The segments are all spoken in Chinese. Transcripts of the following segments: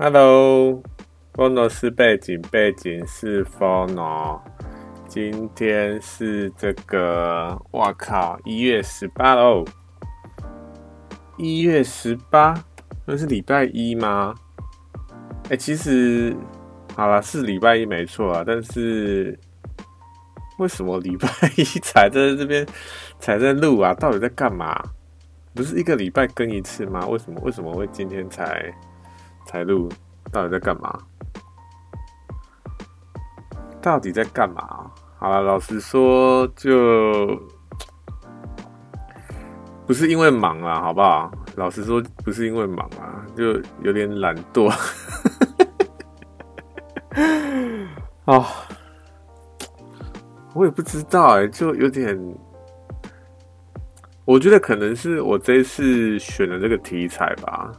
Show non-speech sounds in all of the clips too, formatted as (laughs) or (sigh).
Hello，风诺是背景，背景是风诺。今天是这个，哇靠，一月十八喽！一月十八，那是礼拜一吗？哎、其实好了，是礼拜一没错啊。但是为什么礼拜一才在这边 (laughs) 才在录啊？到底在干嘛？不是一个礼拜更一次吗？为什么为什么会今天才？才录，到底在干嘛？到底在干嘛？好了，老实说，就不是因为忙啊，好不好？老实说，不是因为忙啊，就有点懒惰。啊、(laughs) 哦，我也不知道哎、就有点，我觉得可能是我这一次选的这个题材吧。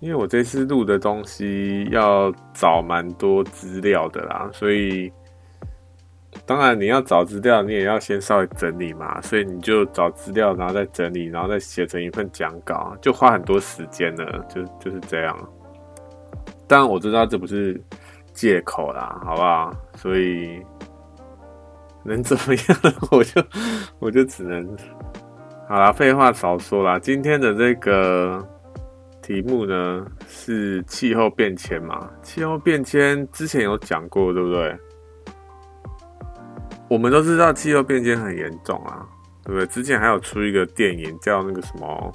因为我这次录的东西要找蛮多资料的啦，所以当然你要找资料，你也要先稍微整理嘛，所以你就找资料，然后再整理，然后再写成一份讲稿，就花很多时间了，就就是这样。当然我知道这不是借口啦，好不好？所以能怎么样，我就 (laughs) 我就只能好啦，废话少说啦，今天的这个。题目呢是气候变迁嘛？气候变迁之前有讲过，对不对？我们都知道气候变迁很严重啊，对不对？之前还有出一个电影叫那个什么，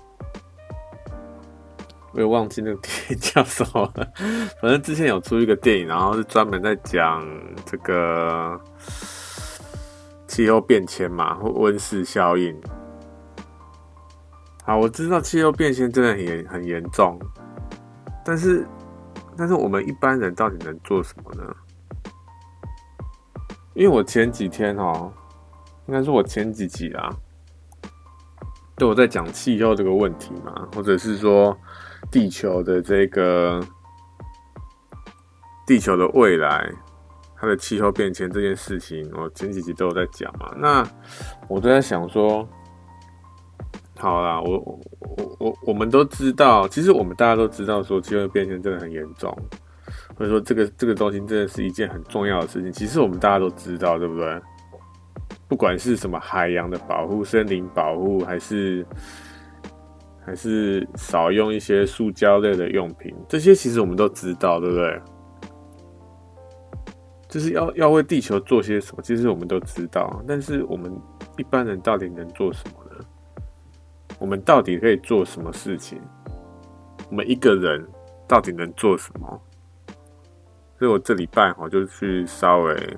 我也忘记那个电影叫什么了。(laughs) 反正之前有出一个电影，然后是专门在讲这个气候变迁嘛，或温室效应。好，我知道气候变迁真的很严很严重，但是，但是我们一般人到底能做什么呢？因为我前几天哦，应该是我前几集啊，都有在讲气候这个问题嘛，或者是说地球的这个地球的未来，它的气候变迁这件事情，我前几集都有在讲嘛。那我都在想说。好啦，我我我我们都知道，其实我们大家都知道，说气候变迁真的很严重，或者说这个这个东西真的是一件很重要的事情。其实我们大家都知道，对不对？不管是什么海洋的保护、森林保护，还是还是少用一些塑胶类的用品，这些其实我们都知道，对不对？就是要要为地球做些什么，其实我们都知道，但是我们一般人到底能做什么？我们到底可以做什么事情？我们一个人到底能做什么？所以我这礼拜我就去稍微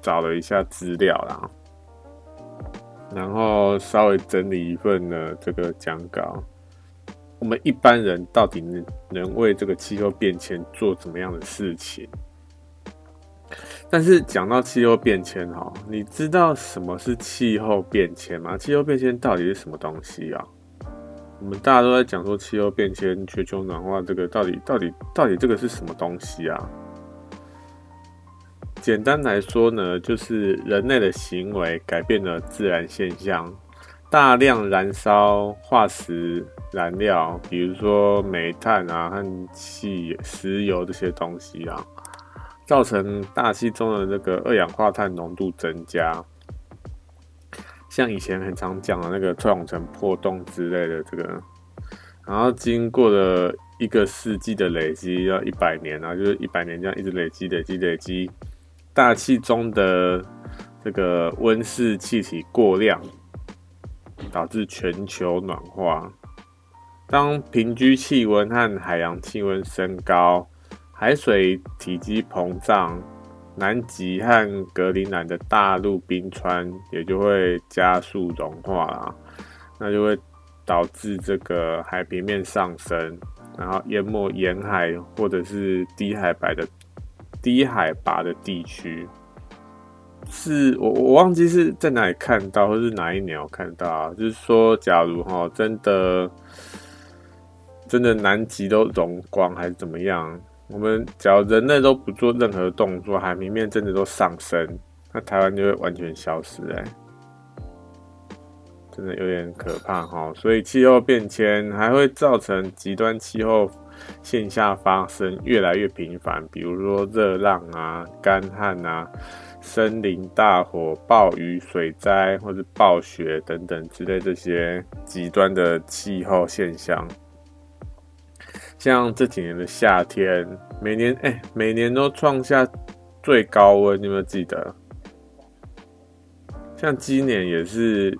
找了一下资料啦，然后稍微整理一份的这个讲稿。我们一般人到底能能为这个气候变迁做怎么样的事情？但是讲到气候变迁哈，你知道什么是气候变迁吗？气候变迁到底是什么东西啊？我们大家都在讲说气候变迁、全球暖化，这个到底到底到底这个是什么东西啊？简单来说呢，就是人类的行为改变了自然现象，大量燃烧化石燃料，比如说煤炭啊和汽石油这些东西啊。造成大气中的那个二氧化碳浓度增加，像以前很常讲的那个臭氧层破洞之类的这个，然后经过了一个世纪的累积，要一百年啊，就是一百年这样一直累积、累积、累积，大气中的这个温室气体过量，导致全球暖化。当平均气温和海洋气温升高。海水体积膨胀，南极和格陵兰的大陆冰川也就会加速融化啦，那就会导致这个海平面上升，然后淹没沿海或者是低海拔的低海拔的地区。是我我忘记是在哪里看到，或是哪一年我看到，就是说，假如哈真的真的南极都融光还是怎么样？我们只要人类都不做任何动作，海平面真的都上升，那台湾就会完全消失哎。真的有点可怕哈。所以气候变迁还会造成极端气候现象发生越来越频繁，比如说热浪啊、干旱啊、森林大火、暴雨、水灾或者暴雪等等之类这些极端的气候现象。像这几年的夏天，每年哎、每年都创下最高温，你有没有记得？像今年也是，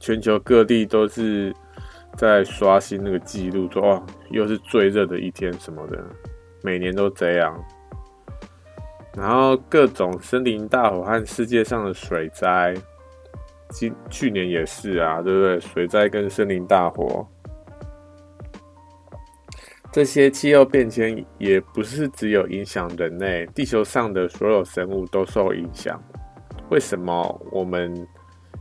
全球各地都是在刷新那个记录，说哇，又是最热的一天什么的，每年都这样。然后各种森林大火和世界上的水灾，今去年也是啊，对不对？水灾跟森林大火。这些气候变迁也不是只有影响人类，地球上的所有生物都受影响。为什么我们？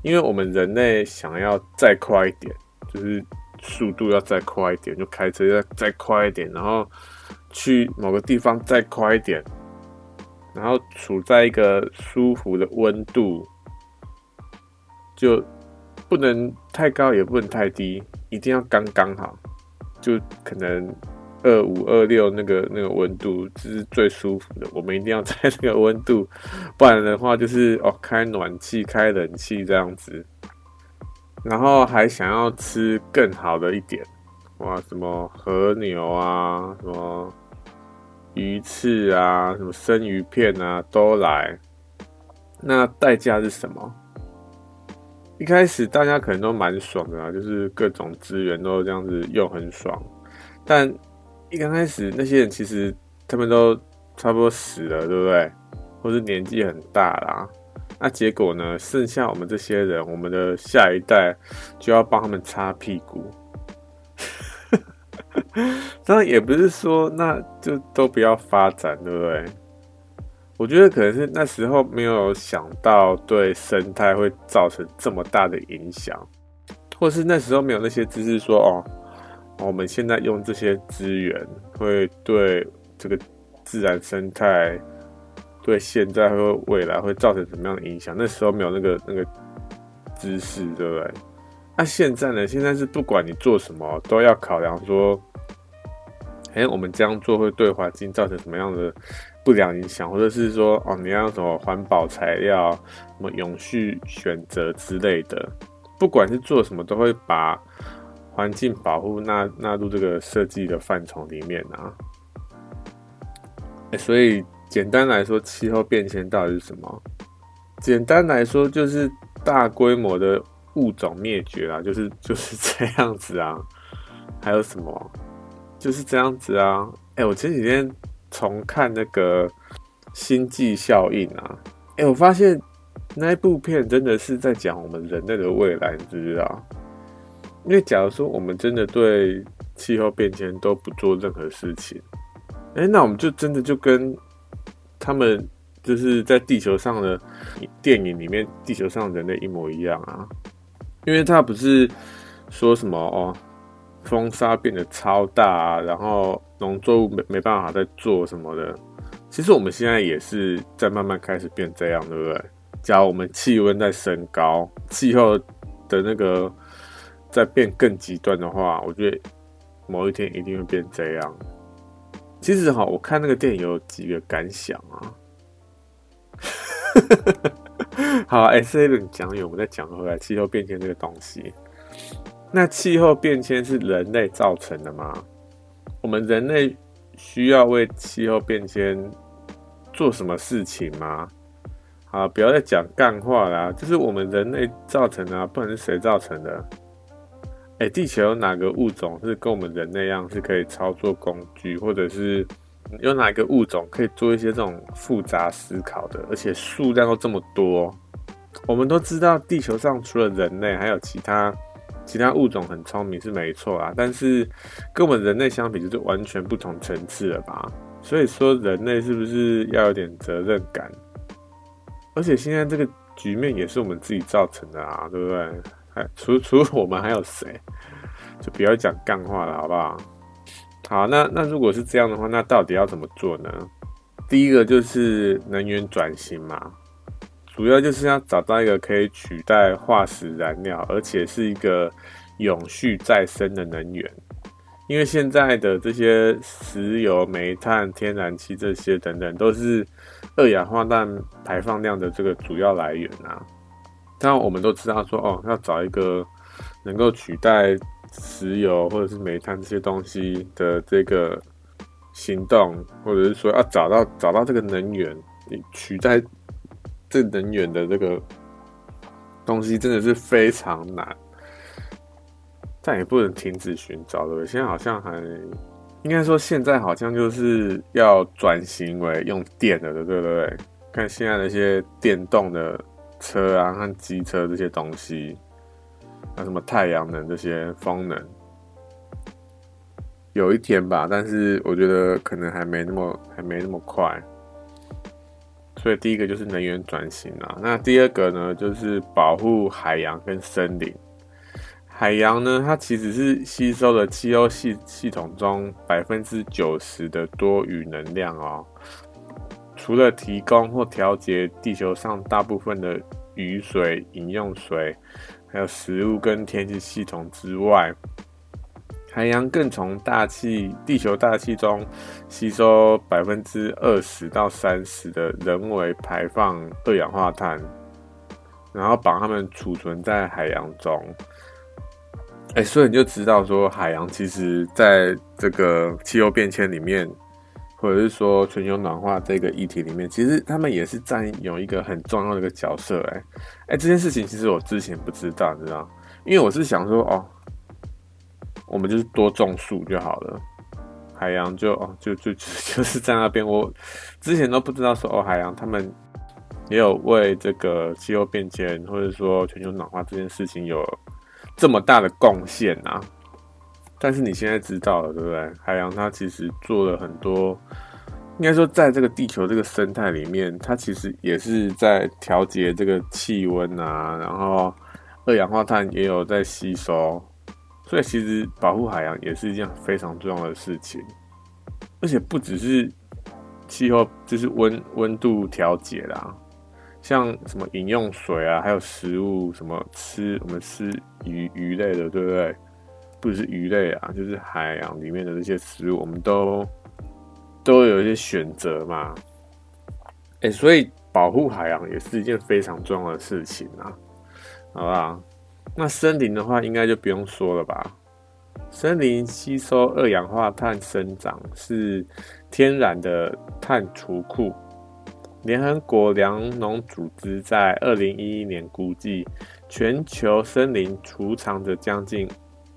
因为我们人类想要再快一点，就是速度要再快一点，就开车要再快一点，然后去某个地方再快一点，然后处在一个舒服的温度，就不能太高，也不能太低，一定要刚刚好，就可能。二五二六那个那个温度，这是最舒服的。我们一定要 (laughs) 在那个温度，不然的话就是哦，开暖气、开冷气这样子。然后还想要吃更好的一点，哇，什么和牛啊，什么鱼翅啊，什么生鱼片啊，都来。那代价是什么？一开始大家可能都蛮爽的啊，就是各种资源都这样子用很爽，但。一刚开始，那些人其实他们都差不多死了，对不对？或是年纪很大啦。那结果呢？剩下我们这些人，我们的下一代就要帮他们擦屁股。(laughs) 当然也不是说那就都不要发展，对不对？我觉得可能是那时候没有想到对生态会造成这么大的影响，或是那时候没有那些知识说哦。我们现在用这些资源，会对这个自然生态，对现在和未来会造成什么样的影响？那时候没有那个那个知识，对不对？那现在呢？现在是不管你做什么，都要考量说，哎，我们这样做会对环境造成什么样的不良影响，或者是说，哦，你要什么环保材料、什么永续选择之类的，不管是做什么，都会把。环境保护纳纳入这个设计的范畴里面啊，所以简单来说，气候变迁到底是什么？简单来说，就是大规模的物种灭绝啊，就是 (laughs) 就是这样子啊。还有什么？就是这样子啊。哎，我前几天重看那个《星际效应》啊，哎，我发现那一部片真的是在讲我们人类的未来，你知不知道？因为假如说我们真的对气候变迁都不做任何事情，哎，那我们就真的就跟他们就是在地球上的电影里面地球上人类一模一样啊！因为他不是说什么哦，风沙变得超大啊，然后农作物没没办法再做什么的。其实我们现在也是在慢慢开始变这样，对不对？假如我们气温在升高，气候的那个。再变更极端的话，我觉得某一天一定会变这样。其实哈，我看那个电影有几个感想啊。(laughs) 好，S 哎，这一轮讲完，我们再讲回来气候变迁这个东西。那气候变迁是人类造成的吗？我们人类需要为气候变迁做什么事情吗？好，不要再讲干话啦，就是我们人类造成的啊，不能是谁造成的？哎，地球有哪个物种是跟我们人类一样是可以操作工具，或者是有哪个物种可以做一些这种复杂思考的，而且数量都这么多？我们都知道地球上除了人类，还有其他其他物种很聪明是没错啊，但是跟我们人类相比，就是完全不同层次了吧？所以说，人类是不是要有点责任感？而且现在这个局面也是我们自己造成的啊，对不对？除除了我们还有谁？就不要讲干话了，好不好？好，那那如果是这样的话，那到底要怎么做呢？第一个就是能源转型嘛，主要就是要找到一个可以取代化石燃料，而且是一个永续再生的能源。因为现在的这些石油、煤炭、天然气这些等等，都是二氧化碳排放量的这个主要来源啊。当然，我们都知道说，哦，要找一个能够取代石油或者是煤炭这些东西的这个行动，或者是说要找到找到这个能源，取代这能源的这个东西，真的是非常难。但也不能停止寻找，对不对？现在好像还应该说，现在好像就是要转型为用电的，对不对？看现在那些电动的车啊，和机车这些东西，那什么太阳能这些风能，有一天吧，但是我觉得可能还没那么还没那么快。所以第一个就是能源转型啊，那第二个呢，就是保护海洋跟森林。海洋呢，它其实是吸收了气候系系统中百分之九十的多余能量哦。除了提供或调节地球上大部分的雨水、饮用水，还有食物跟天气系统之外，海洋更从大气、地球大气中吸收百分之二十到三十的人为排放二氧化碳，然后把它们储存在海洋中。哎、所以你就知道说，海洋其实在这个气候变迁里面，或者是说全球暖化这个议题里面，其实他们也是占有一个很重要的一个角色。哎，哎，这件事情其实我之前不知道，你知道？因为我是想说，哦，我们就是多种树就好了，海洋就哦就就 (laughs) 就是在那边。我之前都不知道说，哦，海洋他们也有为这个气候变迁或者说全球暖化这件事情有。这么大的贡献啊！但是你现在知道了，对不对？海洋它其实做了很多，应该说，在这个地球这个生态里面，它其实也是在调节这个气温啊，然后二氧化碳也有在吸收，所以其实保护海洋也是一件非常重要的事情。而且不只是气候，就是温温度调节啦。像什么饮用水啊，还有食物，什么吃我们吃鱼鱼类的，对不对？不只是鱼类啊，就是海洋里面的这些食物，我们都都有一些选择嘛。哎、欸，所以保护海洋也是一件非常重要的事情啊，好不好？那森林的话，应该就不用说了吧？森林吸收二氧化碳生长，是天然的碳储库。联合国粮农组织在二零一一年估计，全球森林储藏着将近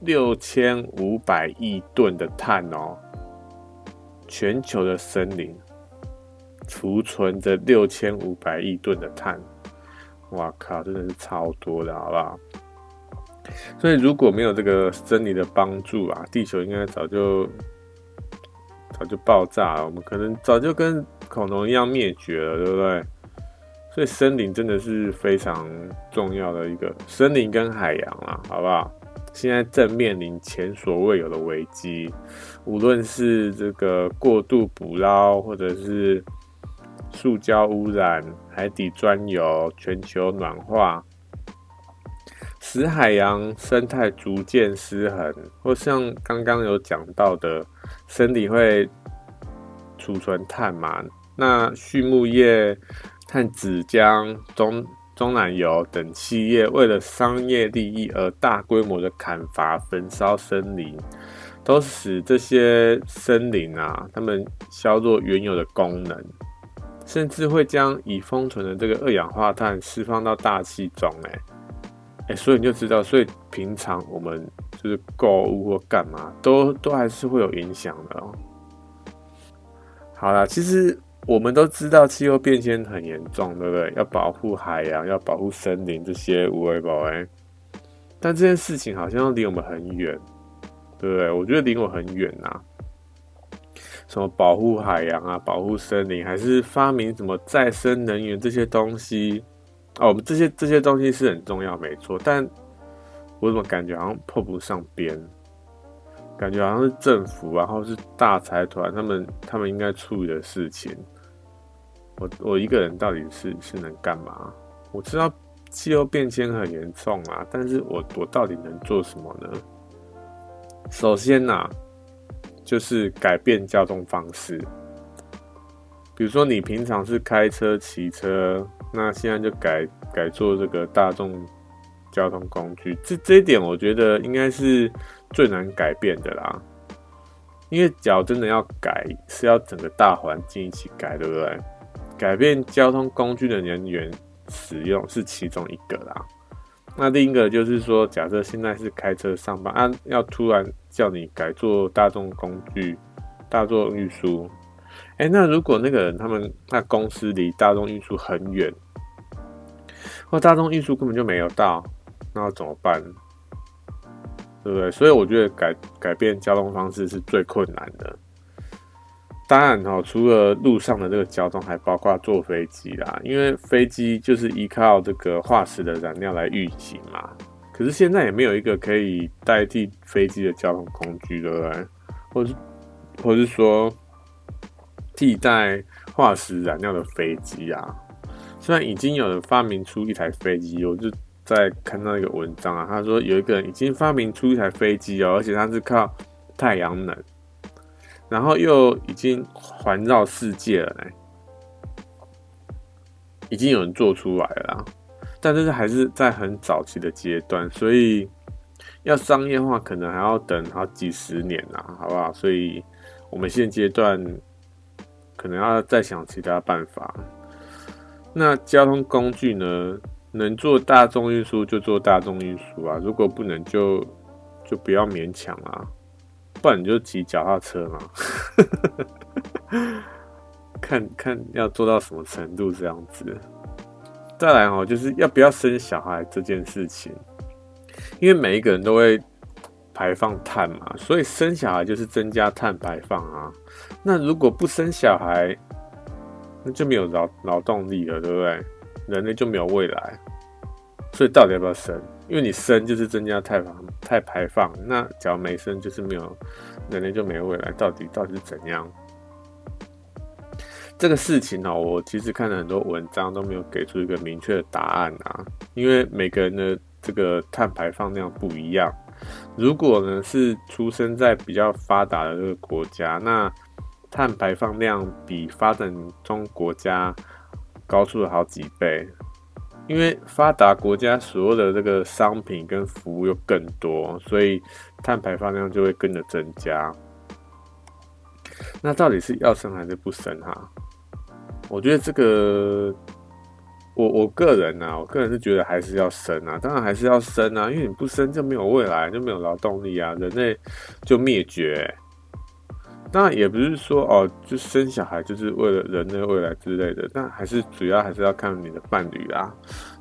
六千五百亿吨的碳哦。全球的森林储存着六千五百亿吨的碳，哇靠，真的是超多的，好不好？所以如果没有这个森林的帮助啊，地球应该早就早就爆炸了，我们可能早就跟。恐龙一样灭绝了，对不对？所以森林真的是非常重要的一个森林跟海洋啊，好不好？现在正面临前所未有的危机，无论是这个过度捕捞，或者是塑胶污染、海底钻油、全球暖化，使海洋生态逐渐失衡，或像刚刚有讲到的，森林会储存碳嘛。那畜牧业、和纸浆、中中奶油等企业为了商业利益而大规模的砍伐、焚烧森林，都使这些森林啊，它们削弱原有的功能，甚至会将已封存的这个二氧化碳释放到大气中。哎，哎，所以你就知道，所以平常我们就是购物或干嘛，都都还是会有影响的哦。好啦，其实。我们都知道气候变迁很严重，对不对？要保护海洋，要保护森林，这些无为保卫。但这件事情好像离我们很远，对不对？我觉得离我很远呐。什么保护海洋啊，保护森林，还是发明什么再生能源这些东西？哦，我们这些这些东西是很重要，没错。但我怎么感觉好像碰不上边？感觉好像是政府，然后是大财团，他们他们应该处理的事情。我我一个人到底是是能干嘛？我知道气候变迁很严重啊，但是我我到底能做什么呢？首先呐、就是改变交通方式。比如说你平常是开车、骑车，那现在就改改做这个大众交通工具。这这一点我觉得应该是最难改变的啦。因为脚真的要改，是要整个大环境一起改，对不对？改变交通工具的人员使用是其中一个啦。那另一个就是说，假设现在是开车上班啊，要突然叫你改做大众工具、大众运输。哎、那如果那个人他们那公司离大众运输很远，或大众运输根本就没有到，那要怎么办？对不对？所以我觉得改改变交通方式是最困难的。当然哈，除了路上的这个交通，还包括坐飞机啦，因为飞机就是依靠这个化石的燃料来运行嘛。可是现在也没有一个可以代替飞机的交通工具，对不对？或是或是说。替代化石燃料的飞机啊，虽然已经有人发明出一台飞机，我就在看到一个文章啊，他说有一个人已经发明出一台飞机哦，而且它是靠太阳能，然后又已经环绕世界了呢，已经有人做出来了，但这是还是在很早期的阶段，所以要商业化可能还要等好几十年啊，好不好？所以我们现阶段。可能要再想其他办法。那交通工具呢？能做大众运输就做大众运输啊，如果不能就就不要勉强啊，不然你就骑脚踏车嘛。(laughs) 看看要做到什么程度这样子。再来哦，就是要不要生小孩这件事情，因为每一个人都会。排放碳嘛，所以生小孩就是增加碳排放啊。那如果不生小孩，那就没有劳劳动力了，对不对？人类就没有未来。所以到底要不要生？因为你生就是增加碳排碳排放，那假如没生就是没有人类就没有未来。到底到底是怎样？这个事情呢，我其实看了很多文章都没有给出一个明确的答案啊，因为每个人的这个碳排放量不一样。如果呢是出生在比较发达的这个国家，那碳排放量比发展中国家高出了好几倍，因为发达国家所有的这个商品跟服务又更多，所以碳排放量就会跟着增加。那到底是要生还是不生哈？我觉得这个。我我个人啊，我个人是觉得还是要生啊，当然还是要生啊，因为你不生就没有未来，就没有劳动力啊，人类就灭绝。当然也不是说哦，就生小孩就是为了人类未来之类的，但还是主要还是要看你的伴侣啦。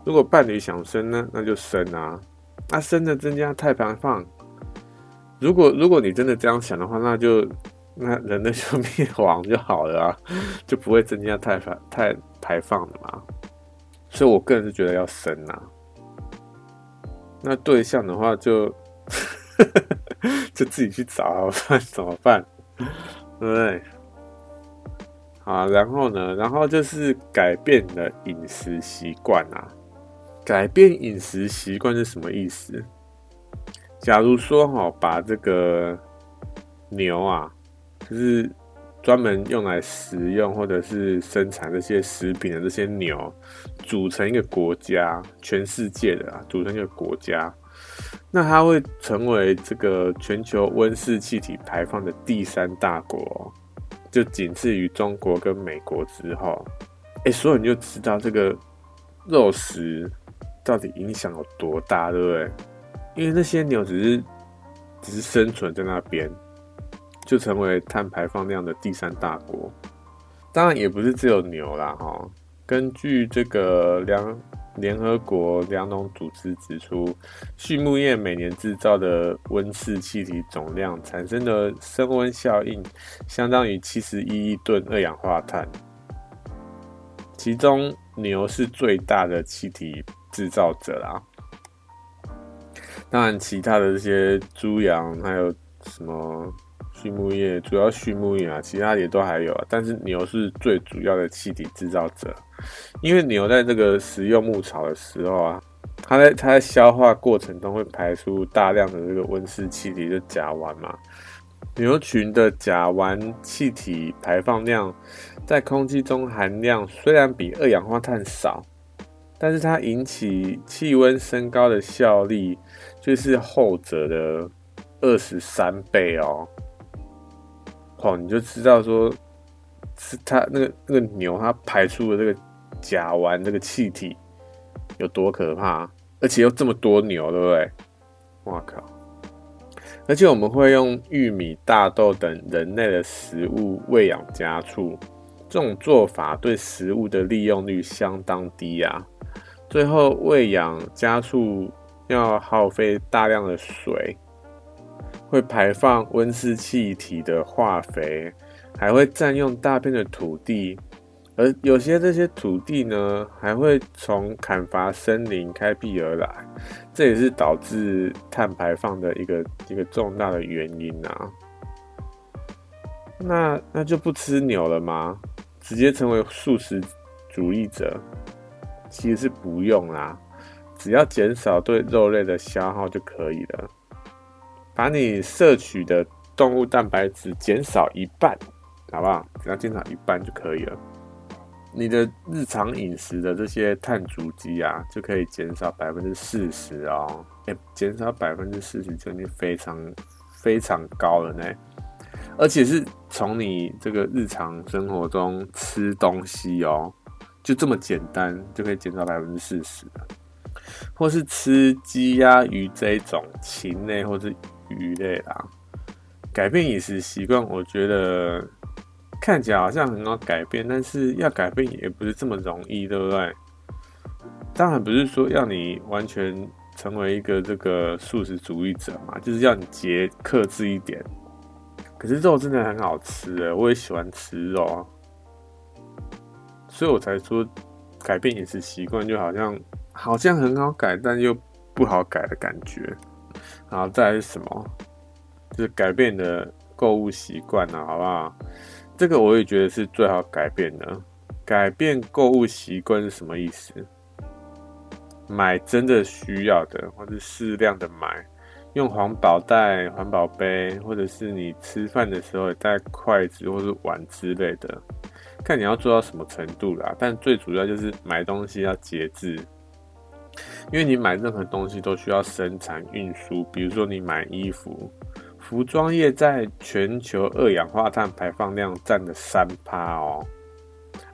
如果伴侣想生呢，那就生啊，那生的增加碳排放。如果如果你真的这样想的话，那就那人类就灭亡就好了啊，就不会增加太排太排放了嘛。所以，我个人是觉得要生呐。那对象的话就，(laughs) 就自己去找，不然怎么办？(laughs) 对不对？好，然后呢？然后就是改变了饮食习惯啊。改变饮食习惯是什么意思？假如说哈，把这个牛啊，就是。专门用来食用或者是生产这些食品的这些牛，组成一个国家，全世界的啊，组成一个国家，那它会成为这个全球温室气体排放的第三大国，就仅次于中国跟美国之后。哎，所以你就知道这个肉食到底影响有多大，对不对？因为那些牛只是只是生存在那边。就成为碳排放量的第三大国，当然也不是只有牛啦哈。根据这个粮联合国粮农组织指出，畜牧业每年制造的温室气体总量产生的升温效应，相当于七十一亿吨二氧化碳，其中牛是最大的气体制造者啦。当然，其他的这些猪羊还有什么？畜牧业主要畜牧业啊，其他也都还有啊。但是牛是最主要的气体制造者，因为牛在这个食用牧草的时候啊，它在它在消化过程中会排出大量的这个温室气体，就甲烷嘛。牛群的甲烷气体排放量在空气中含量虽然比二氧化碳少。但是它引起气温升高的效力，就是后者的二十三倍哦。哦，你就知道说，是它那个那个牛它排出的这个甲烷这个气体有多可怕，而且又这么多牛，对不对？哇靠！而且我们会用玉米、大豆等人类的食物喂养家畜，这种做法对食物的利用率相当低啊。最后喂养家畜要耗费大量的水，会排放温室气体的化肥，还会占用大片的土地，而有些这些土地呢，还会从砍伐森林开辟而来，这也是导致碳排放的一个一个重大的原因啊。那那就不吃牛了吗？直接成为素食主义者？其实是不用啦，只要减少对肉类的消耗就可以了。把你摄取的动物蛋白质减少一半，好不好？只要减少一半就可以了。你的日常饮食的这些碳足迹啊，就可以减少百分之四十哦。哎，减少百分之四十就已经非常非常高了呢。而且是从你这个日常生活中吃东西哦。就这么简单，就可以减少百分之四十了。或是吃鸡鸭鱼这一种禽类或是鱼类啦，改变饮食习惯，我觉得看起来好像很好改变，但是要改变也不是这么容易，对不对？当然不是说要你完全成为一个这个素食主义者嘛，就是要你节克制一点。可是肉真的很好吃诶，我也喜欢吃肉。所以我才说，改变饮食习惯就好像好像很好改，但又不好改的感觉。然后再来是什么？就是改变的购物习惯啊，好不好？这个我也觉得是最好改变的。改变购物习惯是什么意思？买真的需要的，或是适量的买，用环保袋、环保杯，或者是你吃饭的时候带筷子或是碗之类的。看你要做到什么程度啦，但最主要就是买东西要节制，因为你买任何东西都需要生产运输。比如说你买衣服，服装业在全球二氧化碳排放量占了三趴哦，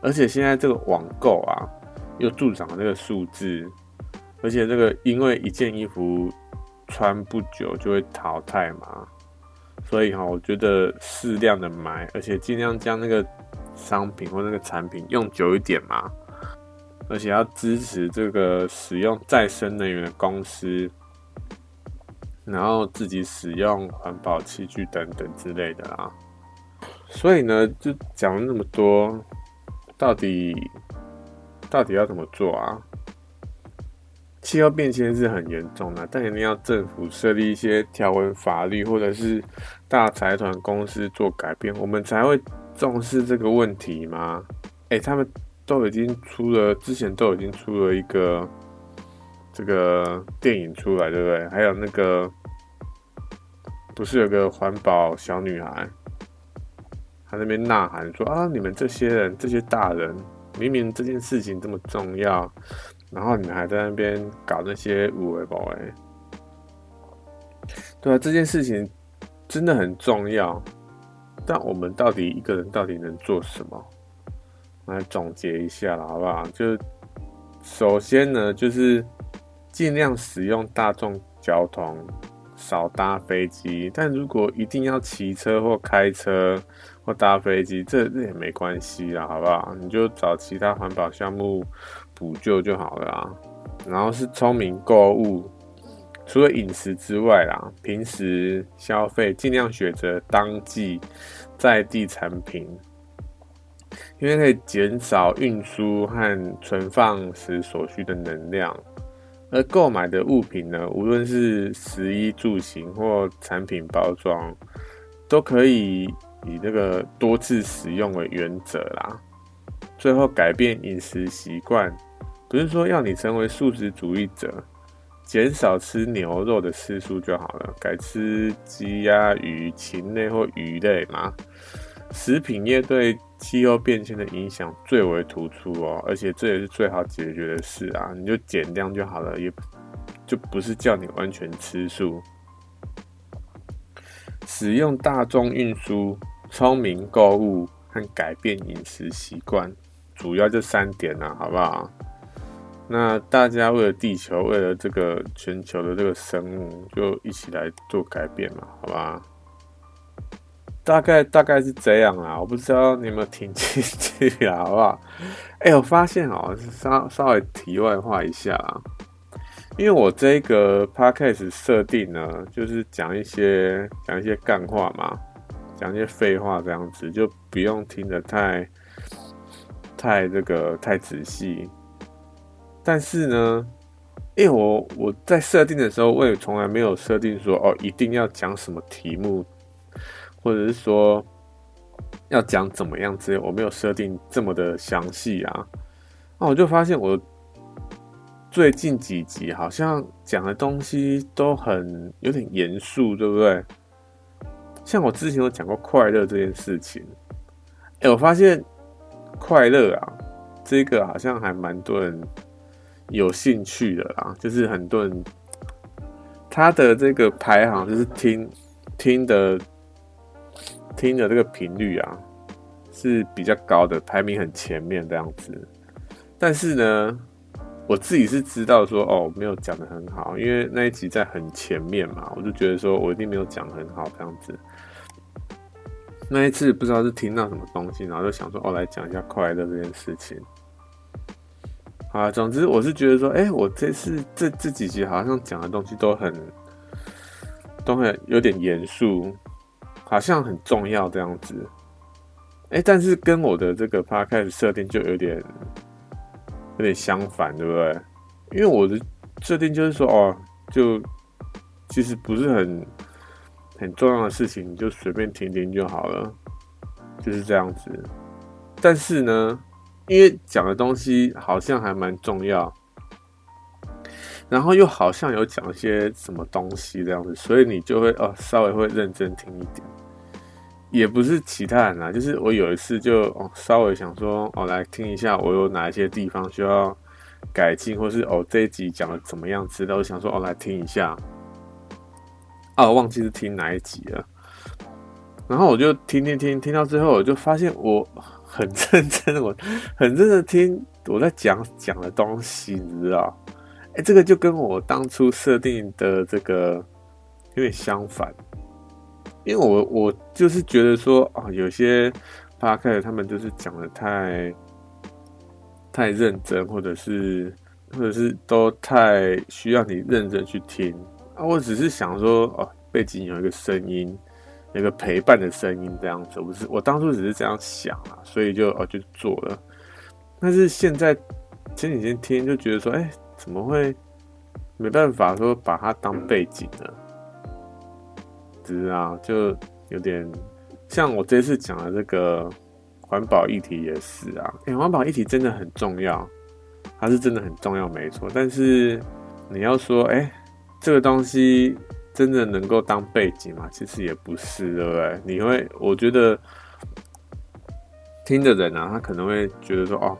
而且现在这个网购啊，又助长了这个数字，而且这个因为一件衣服穿不久就会淘汰嘛，所以哈，我觉得适量的买，而且尽量将那个。商品或那个产品用久一点嘛，而且要支持这个使用再生能源的公司，然后自己使用环保器具等等之类的啊。所以呢，就讲了那么多，到底到底要怎么做啊？气候变迁是很严重的，但一定要政府设立一些条文法律，或者是大财团公司做改变，我们才会。重视这个问题吗？哎、欸，他们都已经出了，之前都已经出了一个这个电影出来，对不对？还有那个不是有个环保小女孩，她那边呐喊说啊，你们这些人，这些大人，明明这件事情这么重要，然后你们还在那边搞那些无为宝哎，对啊，这件事情真的很重要。但我们到底一个人到底能做什么？来总结一下了，好不好？就首先呢，就是尽量使用大众交通，少搭飞机。但如果一定要骑车或开车或搭飞机，这这也没关系啦，好不好？你就找其他环保项目补救就好了啊。然后是聪明购物。除了饮食之外啦，平时消费尽量选择当季在地产品，因为可以减少运输和存放时所需的能量。而购买的物品呢，无论是食衣住行或产品包装，都可以以那个多次使用为原则啦。最后改变饮食习惯，不是说要你成为素食主义者，减少吃牛肉的次数就好了，改吃鸡鸭鱼、禽类或鱼类嘛。食品业对气候变迁的影响最为突出哦，而且这也是最好解决的事啊，你就减量就好了，也就不是叫你完全吃素。使用大众运输、聪明购物和改变饮食习惯。主要这三点呐、好不好？那大家为了地球，为了这个全球的这个生物，就一起来做改变嘛，好吧？大概大概是这样啦，我不知道你有没有听进去啊，好不好？哎、我发现哦，稍稍微题外话一下啊，因为我这个 podcast 设定呢，就是讲一些讲一些干话嘛，讲一些废话这样子，就不用听得太。太这个太仔细，但是呢，因为我我在设定的时候，我也从来没有设定说哦，一定要讲什么题目，或者是说要讲怎么样之类，我没有设定这么的详细啊。那我就发现我最近几集好像讲的东西都很有点严肃，对不对？像我之前有讲过快乐这件事情，哎，我发现。快乐啊，这个好像还蛮多人有兴趣的啦，就是很多人他的这个排行就是听听的听的这个频率啊是比较高的，排名很前面这样子。但是呢，我自己是知道说哦，没有讲得很好，因为那一集在很前面嘛，我就觉得说我一定没有讲很好这样子。那一次不知道是听到什么东西，然后就想说，哦，来讲一下快乐这件事情。啊，总之我是觉得说，哎、我这次这这几集好像讲的东西都很都很有点严肃，好像很重要这样子。哎、但是跟我的这个 podcast 设定就有点有点相反，对不对？因为我的设定就是说，哦，就其实不是很。很重要的事情，你就随便听听就好了，就是这样子。但是呢，因为讲的东西好像还蛮重要，然后又好像有讲一些什么东西这样子，所以你就会哦稍微会认真听一点。也不是其他人啊，就是我有一次就哦稍微想说哦来听一下，我有哪一些地方需要改进，或是哦这一集讲的怎么样之类的，我想说哦来听一下。啊，我忘记是听哪一集了，然后我就听听听，听到最后，我就发现我很认真，我很认真听我在讲讲的东西，你知道？哎、这个就跟我当初设定的这个有点相反，因为我我就是觉得说啊，有些 Podcast 他们就是讲的太太认真，或者是或者是都太需要你认真去听。啊，我只是想说，哦，背景有一个声音，有一个陪伴的声音这样子，不是我当初只是这样想啊，所以就哦就做了。但是现在前几天听就觉得说，哎，怎么会没办法说把它当背景呢？是啊，就有点像我这次讲的这个环保议题也是啊，哎，环保议题真的很重要，它是真的很重要，没错。但是你要说，哎。这个东西真的能够当背景吗？其实也不是，对不对？你会，我觉得听的人啊，他可能会觉得说，哦，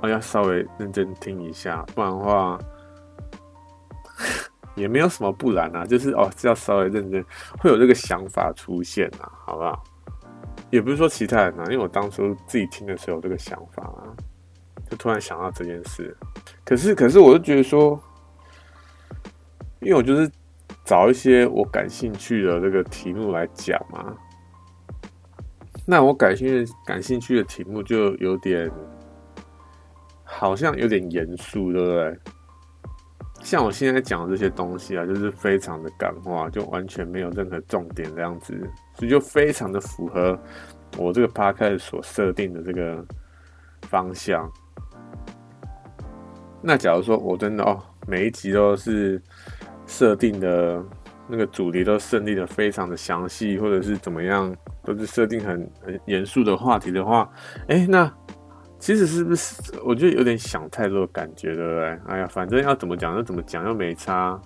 哦，要稍微认真听一下，不然的话也没有什么不然啊，就是哦，要稍微认真，会有这个想法出现啊，好不好？也不是说其他人啊，因为我当初自己听的时候有这个想法啊，就突然想到这件事，可是，可是我就觉得说。因为我就是找一些我感兴趣的这个题目来讲嘛，那我感兴趣感兴趣的题目就有点，好像有点严肃，对不对？像我现在讲的这些东西啊，就是非常的感化，就完全没有任何重点这样子，所以就非常的符合我这个 podcast 所设定的这个方向。那假如说我真的哦，每一集都是。设定的那个主题都设定的非常的详细，或者是怎么样，都是设定很很严肃的话题的话，哎、那其实是不是我觉得有点想太多的感觉，对不对？哎呀，反正要怎么讲就怎么讲，又没差。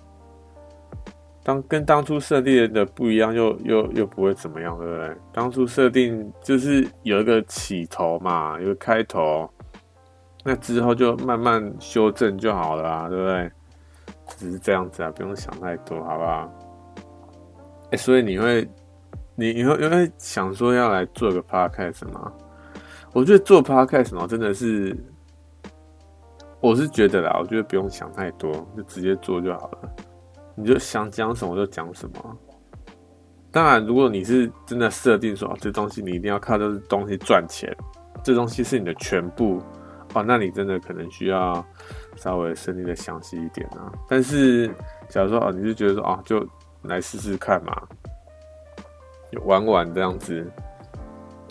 当跟当初设定的不一样，又又又不会怎么样，对不对？当初设定就是有一个起头嘛，有个开头，那之后就慢慢修正就好了啊，对不对？只是这样子啊，不用想太多，好不好？哎、所以你会，你以后因为想说要来做个 podcast 吗？我觉得做 podcast 呢，真的是，我是觉得啦，我觉得不用想太多，就直接做就好了。你就想讲什么就讲什么。当然，如果你是真的设定说，这东西你一定要靠这东西赚钱，这东西是你的全部哦，那你真的可能需要稍微设定的详细一点啊。但是，假如说哦，你是觉得说啊，就来试试看嘛，玩玩这样子，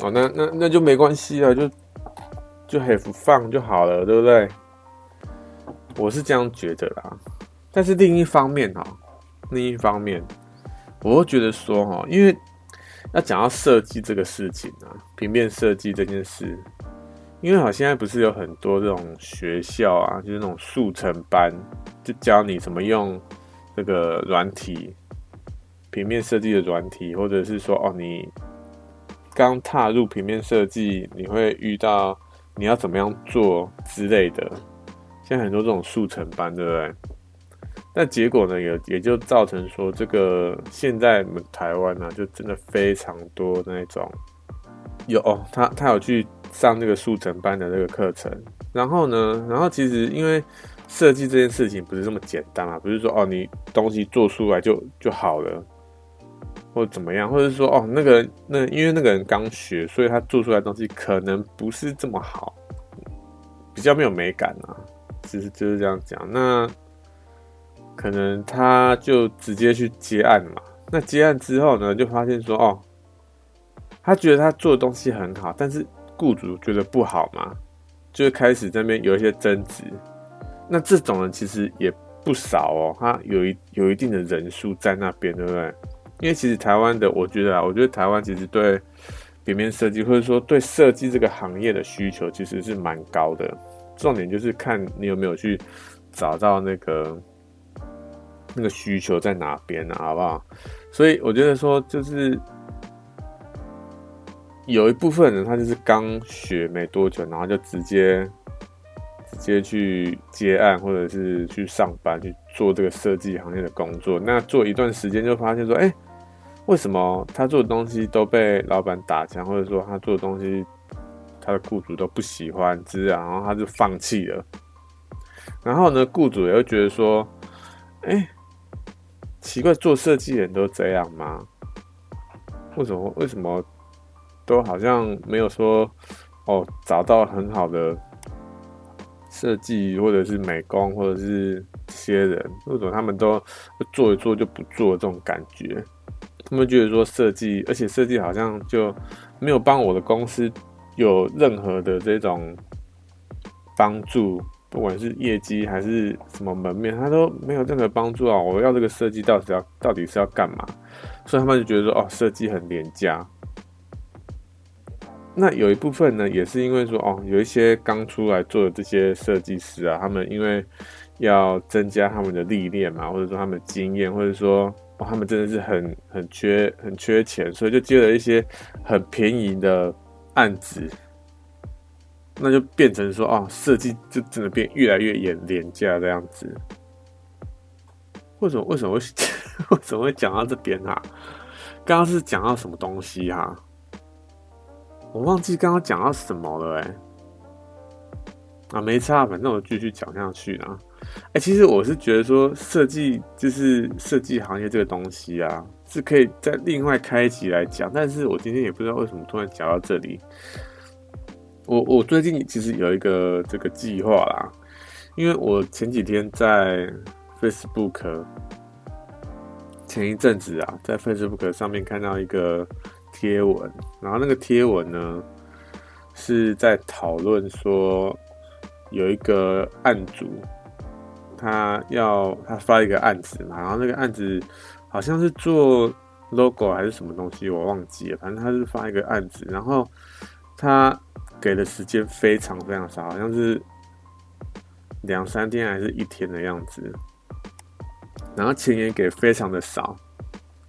哦，那那那就没关系啊，就就 have fun 就好了，对不对？我是这样觉得啦。但是另一方面哈，另一方面，我会觉得说哈，因为要讲到设计这个事情啊，平面设计这件事，因为好现在不是有很多这种学校啊，就是那种速成班，就教你怎么用这个软体，平面设计的软体，或者是说哦，你刚踏入平面设计，你会遇到你要怎么样做之类的。现在很多这种速成班，对不对？那结果呢，也也就造成说，这个现在我们台湾呢，就真的非常多那种有哦，他他有去上那个速成班的那个课程，然后呢，然后其实因为设计这件事情不是这么简单啊，不是说哦你东西做出来就就好了，或者怎么样，或者说哦那个那因为那个人刚学，所以他做出来的东西可能不是这么好，比较没有美感啊，其实就是这样讲那。可能他就直接去接案嘛，那接案之后呢，就发现说哦，他觉得他做的东西很好，但是雇主觉得不好嘛，就开始这边有一些争执。那这种人其实也不少哦，他有一有一定的人数在那边，对不对？因为其实台湾的，我觉得啊，我觉得台湾其实对平面设计或者说对设计这个行业的需求其实是蛮高的。重点就是看你有没有去找到那个。那个需求在哪边呢？好不好？所以我觉得说，就是有一部分人，他就是刚学没多久，然后就直接直接去接案，或者是去上班去做这个设计行业的工作。那做一段时间，就发现说，哎，为什么他做的东西都被老板打枪，或者说他做的东西他的雇主都不喜欢，这样，然后他就放弃了。然后呢，雇主也会觉得说，哎。奇怪，做设计人都这样吗？为什么？为什么都好像没有说哦，找到很好的设计或者是美工或者是些人，为什么他们都做一做就不做这种感觉？他们觉得说设计，而且设计好像就没有帮我的公司有任何的这种帮助。不管是业绩还是什么门面，他都没有任何帮助啊！我要这个设计到底要到底是要干嘛？所以他们就觉得说，哦，设计很廉价。那有一部分呢，也是因为说，哦，有一些刚出来做的这些设计师啊，他们因为要增加他们的历练嘛，或者说他们的经验，或者说，哦，他们真的是很很缺很缺钱，所以就接了一些很便宜的案子。那就变成说啊，设计就真的变越来越廉廉价这样子。为什么？为什么会 (laughs) 为什么会讲到这边啊？刚刚是讲到什么东西、啊？我忘记刚刚讲到什么了哎、啊，没差，反正我继续讲下去啦。哎、其实我是觉得说，设计就是设计行业这个东西啊，是可以再另外开一集来讲。但是我今天也不知道为什么突然讲到这里。我我最近其实有一个这个计划啦，因为我前几天在 Facebook 前一阵子啊，在 Facebook 上面看到一个贴文，然后那个贴文呢是在讨论说有一个案主，他要他发一个案子嘛，然后那个案子好像是做 logo 还是什么东西，我忘记了。反正他是发一个案子，然后他给的时间非常非常少，好像是两三天还是一天的样子。然后钱也给非常的少，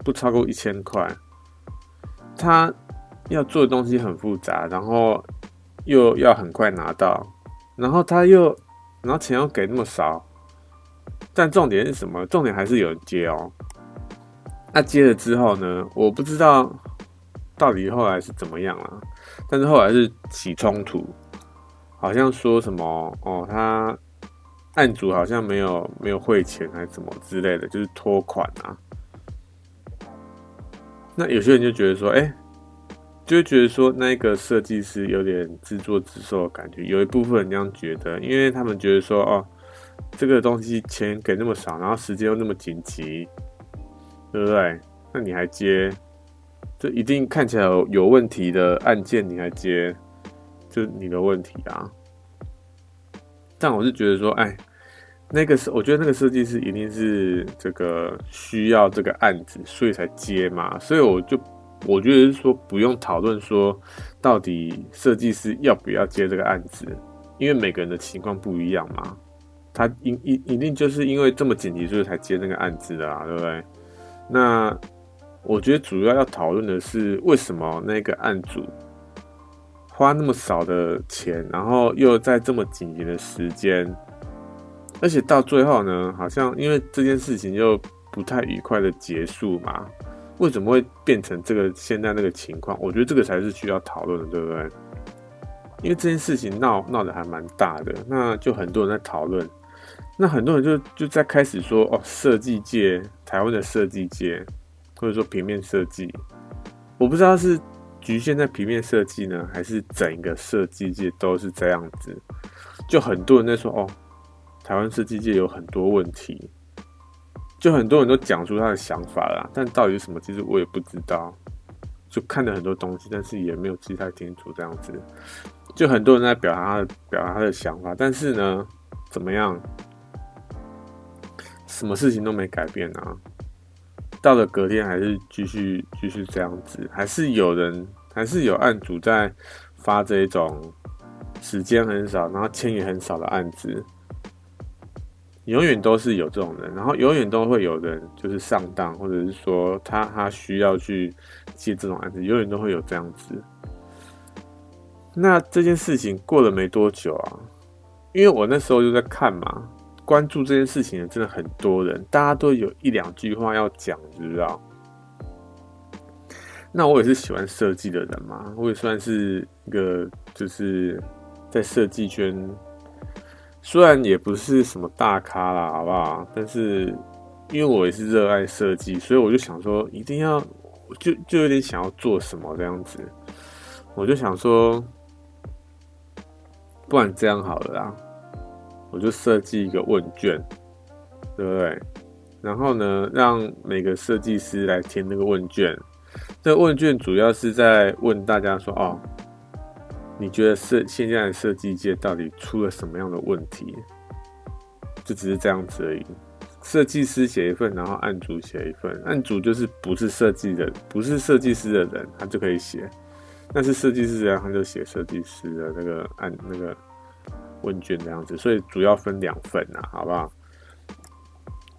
不超过一千块。他要做的东西很复杂，然后又要很快拿到，然后他又，然后钱又给那么少。但重点是什么？重点还是有人接哦。那接了之后呢？我不知道到底后来是怎么样了。但是后来是起冲突，好像说什么哦，他案主好像没有没有汇钱还是什么之类的，就是拖款啊。那有些人就觉得说，哎、就会觉得说那个设计师有点自作自受的感觉。有一部分人这样觉得，因为他们觉得说，哦。这个东西钱给那么少，然后时间又那么紧急，对不对？那你还接，这一定看起来有有问题的案件，你还接，就你的问题啊。但我是觉得说，哎，那个是我觉得那个设计师一定是这个需要这个案子，所以才接嘛。所以我就我觉得是说不用讨论说到底设计师要不要接这个案子，因为每个人的情况不一样嘛。他一一一定就是因为这么紧急，所以才接那个案子的啊，对不对？那我觉得主要要讨论的是，为什么那个案主花那么少的钱，然后又在这么紧急的时间，而且到最后呢，好像因为这件事情又不太愉快的结束嘛？为什么会变成这个现在那个情况？我觉得这个才是需要讨论的，对不对？因为这件事情闹闹得还蛮大的，那就很多人在讨论。那很多人就就在开始说哦，设计界，台湾的设计界，或者说平面设计，我不知道是局限在平面设计呢，还是整个设计界都是这样子。就很多人在说哦，台湾设计界有很多问题，就很多人都讲出他的想法啦，但到底是什么，其实我也不知道。就看了很多东西，但是也没有记太清楚这样子。就很多人在表达他的表达他的想法，但是呢，怎么样？什么事情都没改变啊！到了隔天还是继续继续这样子，还是有人，还是有案主在发这一种时间很少，然后钱也很少的案子，永远都是有这种人，然后永远都会有人就是上当，或者是说他他需要去接这种案子，永远都会有这样子。那这件事情过了没多久啊，因为我那时候就在看嘛。关注这件事情的真的很多人，大家都有一两句话要讲，知不知道？那我也是喜欢设计的人嘛，我也算是一个就是在设计圈，虽然也不是什么大咖啦，好不好？但是因为我也是热爱设计，所以我就想说，一定要就就有点想要做什么这样子，我就想说，不然这样好了啦。我就设计一个问卷，对不对？然后呢，让每个设计师来填那个问卷。这个问卷主要是在问大家说：“哦，你觉得设现在的设计界到底出了什么样的问题？”就只是这样子而已。设计师写一份，然后案主写一份。案主就是不是设计的，不是设计师的人，他就可以写。但是设计师的人他就写设计师的那个案那个。问卷这样子，所以主要分两份呐，好不好？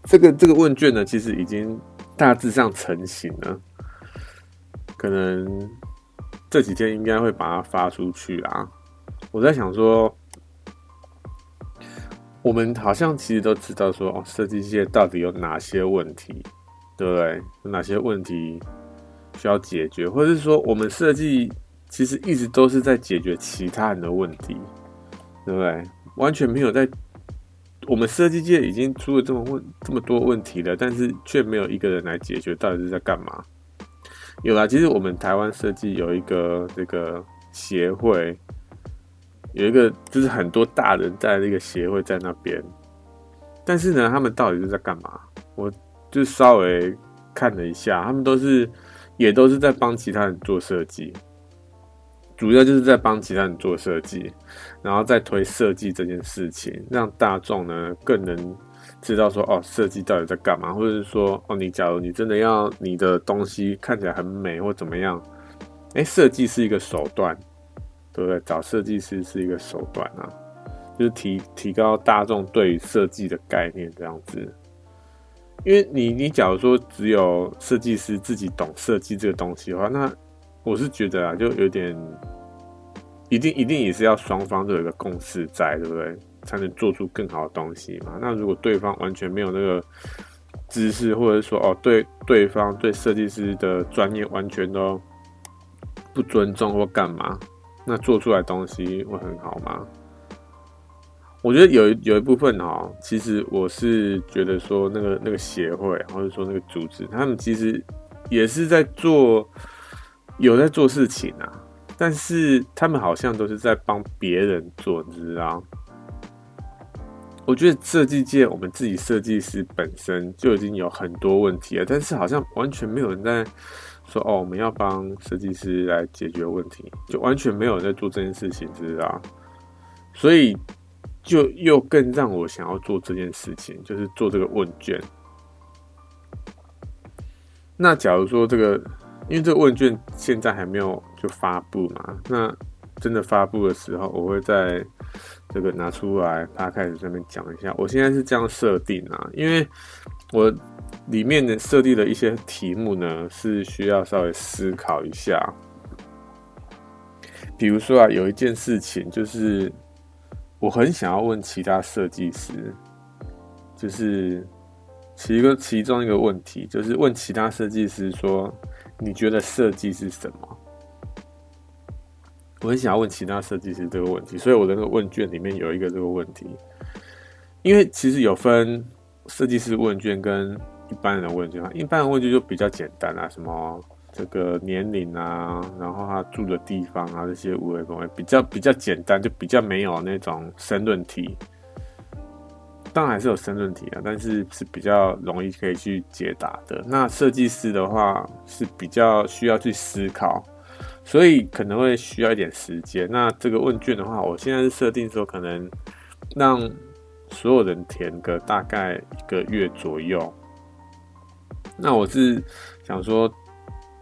这个这个问卷呢，其实已经大致上成型了，可能这几天应该会把它发出去啦。我在想说，我们好像其实都知道说，哦，设计界到底有哪些问题，对不对？有哪些问题需要解决，或者是说，我们设计其实一直都是在解决其他人的问题。对不对？完全没有在我们设计界已经出了这么问这么多问题了，但是却没有一个人来解决，到底是在干嘛？有啦，其实我们台湾设计有一个这个协会，有一个就是很多大人在那个协会在那边，但是呢，他们到底是在干嘛？我就稍微看了一下，他们都是也都是在帮其他人做设计。主要就是在帮其他人做设计，然后再推设计这件事情，让大众呢更能知道说哦，设计到底在干嘛，或者是说哦，你假如你真的要你的东西看起来很美或怎么样，哎，设计是一个手段，对不对？找设计师是一个手段啊，就是提提高大众对于设计的概念这样子。因为你你假如说只有设计师自己懂设计这个东西的话，那我是觉得啊，就有点一定一定也是要双方都有一个共识在，对不对？才能做出更好的东西嘛。那如果对方完全没有那个知识，或者说哦，对对方对设计师的专业完全都不尊重或干嘛，那做出来东西会很好吗？我觉得有有一部分哈，其实我是觉得说那个那个协会或者说那个组织，他们其实也是在做有在做事情啊，但是他们好像都是在帮别人做，你知道？我觉得设计界我们自己设计师本身就已经有很多问题了，但是好像完全没有人在说哦，我们要帮设计师来解决问题，就完全没有人在做这件事情，知道？所以。就又更让我想要做这件事情，就是做这个问卷。那假如说这个，因为这个问卷现在还没有就发布嘛，那真的发布的时候，我会在这个拿出来，大家开始上面讲一下。我现在是这样设定啊，因为我里面的设定的一些题目呢，是需要稍微思考一下。比如说啊，有一件事情就是。我很想要问其他设计师，就是其一个其中一个问题，就是问其他设计师说：“你觉得设计是什么？”我很想要问其他设计师这个问题，所以我的那个问卷里面有一个这个问题，因为其实有分设计师问卷跟一般人的问卷，一般的问卷就比较简单啊，什么。这个年龄啊，然后他住的地方啊，这些五维公比较比较简单，就比较没有那种申论题。当然还是有申论题啊，但是是比较容易可以去解答的。那设计师的话是比较需要去思考，所以可能会需要一点时间。那这个问卷的话，我现在是设定说可能让所有人填个大概一个月左右。那我是想说。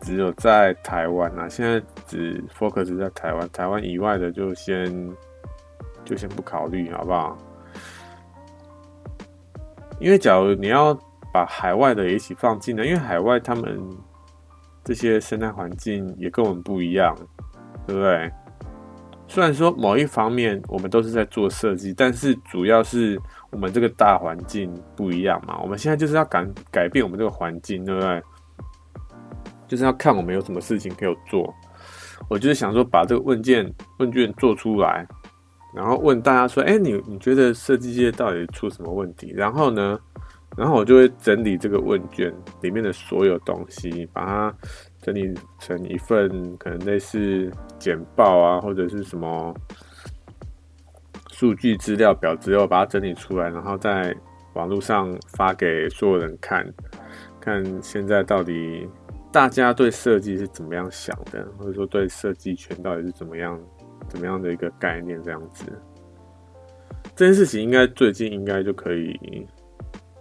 只有在台湾啊，现在只 focus 在台湾，台湾以外的就先就先不考虑，好不好？因为假如你要把海外的也一起放进来，因为海外他们这些生态环境也跟我们不一样，对不对？虽然说某一方面我们都是在做设计，但是主要是我们这个大环境不一样嘛。我们现在就是要改改变我们这个环境，对不对？就是要看我们有什么事情可以做，我就是想说把这个问卷问卷做出来，然后问大家说，哎，你你觉得设计界到底出什么问题？然后呢，然后我就会整理这个问卷里面的所有东西，把它整理成一份可能类似简报啊，或者是什么数据资料表之后，把它整理出来，然后在网络上发给所有人看，看现在到底。大家对设计是怎么样想的，或者说对设计圈到底是怎么样、怎么样的一个概念？这样子，这件事情应该最近应该就可以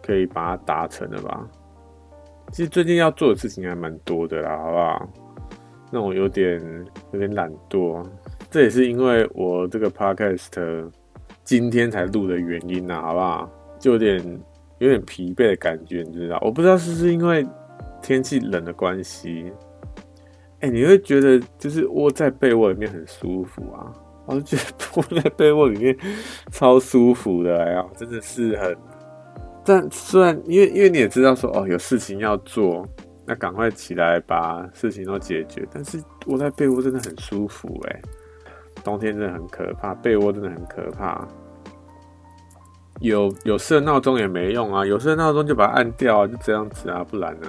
可以把它达成了吧？其实最近要做的事情还蛮多的啦，好不好？那我有点有点懒惰，这也是因为我这个 podcast 今天才录的原因呐，好不好？就有点有点疲惫的感觉，你知道？我不知道是不是因为。天气冷的关系，哎、你会觉得就是窝在被窝里面很舒服啊！我就觉得窝在被窝里面超舒服的，哎呀，真的是很……但虽然因为因为你也知道说哦，有事情要做，那赶快起来把事情都解决。但是窝在被窝真的很舒服，哎，冬天真的很可怕，被窝真的很可怕。有有设闹钟也没用啊，有设闹钟就把它按掉啊，就这样子啊，不然呢？